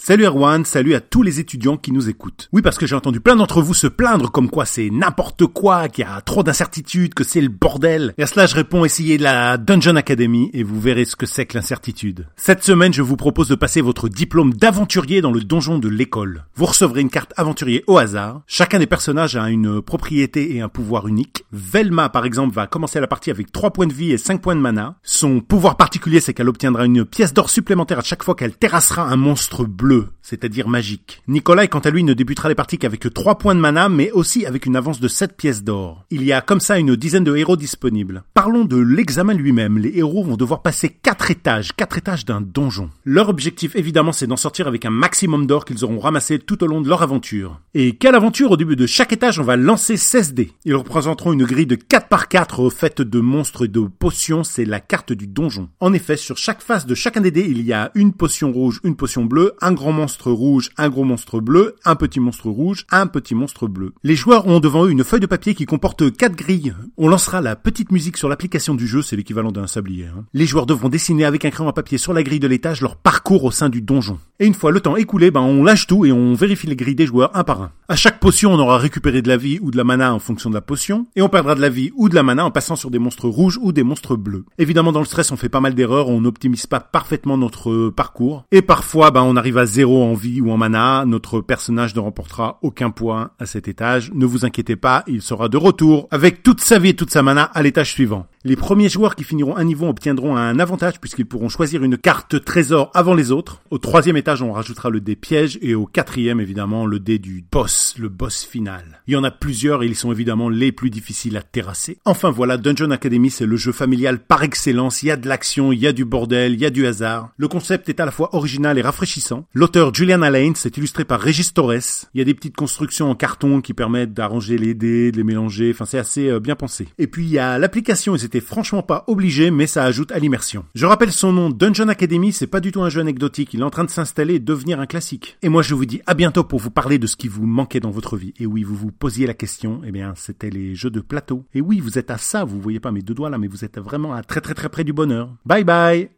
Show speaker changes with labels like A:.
A: Salut Erwan, salut à tous les étudiants qui nous écoutent. Oui, parce que j'ai entendu plein d'entre vous se plaindre comme quoi c'est n'importe quoi, qu'il y a trop d'incertitudes, que c'est le bordel. Et à cela, je réponds essayez la Dungeon Academy et vous verrez ce que c'est que l'incertitude. Cette semaine, je vous propose de passer votre diplôme d'aventurier dans le donjon de l'école. Vous recevrez une carte aventurier au hasard. Chacun des personnages a une propriété et un pouvoir unique. Velma, par exemple, va commencer la partie avec 3 points de vie et 5 points de mana. Son pouvoir particulier, c'est qu'elle obtiendra une pièce d'or supplémentaire à chaque fois qu'elle terrassera un monstre bleu c'est-à-dire magique. Nicolas, quant à lui, ne débutera les parties qu'avec 3 points de mana, mais aussi avec une avance de 7 pièces d'or. Il y a comme ça une dizaine de héros disponibles. Parlons de l'examen lui-même. Les héros vont devoir passer 4 étages, 4 étages d'un donjon. Leur objectif, évidemment, c'est d'en sortir avec un maximum d'or qu'ils auront ramassé tout au long de leur aventure. Et quelle aventure? Au début de chaque étage, on va lancer 16 dés. Ils représenteront une grille de 4 par 4 faite de monstres et de potions, c'est la carte du donjon. En effet, sur chaque face de chacun des dés, il y a une potion rouge, une potion bleue, un grand monstre rouge, un gros monstre bleu, un petit monstre rouge, un petit monstre bleu. Les joueurs ont devant eux une feuille de papier qui comporte quatre grilles. On lancera la petite musique sur l'application du jeu, c'est l'équivalent d'un sablier. Hein. Les joueurs devront dessiner avec un crayon à papier sur la grille de l'étage leur parcours au sein du donjon. Et une fois le temps écoulé, ben on lâche tout et on vérifie les grilles des joueurs un par un. À chaque potion, on aura récupéré de la vie ou de la mana en fonction de la potion, et on perdra de la vie ou de la mana en passant sur des monstres rouges ou des monstres bleus. Évidemment, dans le stress, on fait pas mal d'erreurs, on n'optimise pas parfaitement notre parcours, et parfois, ben on arrive à zéro en vie ou en mana, notre personnage ne remportera aucun point à cet étage. Ne vous inquiétez pas, il sera de retour avec toute sa vie et toute sa mana à l'étage suivant. Les premiers joueurs qui finiront un niveau obtiendront un avantage puisqu'ils pourront choisir une carte trésor avant les autres. Au troisième étage, on rajoutera le dé piège et au quatrième, évidemment, le dé du boss, le boss final. Il y en a plusieurs et ils sont évidemment les plus difficiles à terrasser. Enfin voilà, Dungeon Academy, c'est le jeu familial par excellence. Il y a de l'action, il y a du bordel, il y a du hasard. Le concept est à la fois original et rafraîchissant. L'auteur Julian Alain, c'est illustré par Regis Torres. Il y a des petites constructions en carton qui permettent d'arranger les dés, de les mélanger. Enfin, c'est assez euh, bien pensé. Et puis, il y a l'application et franchement pas obligé, mais ça ajoute à l'immersion. Je rappelle son nom, Dungeon Academy, c'est pas du tout un jeu anecdotique. Il est en train de s'installer et devenir un classique. Et moi, je vous dis à bientôt pour vous parler de ce qui vous manquait dans votre vie. Et oui, vous vous posiez la question. Eh bien, c'était les jeux de plateau. Et oui, vous êtes à ça. Vous voyez pas mes deux doigts là, mais vous êtes vraiment à très très très près du bonheur. Bye bye!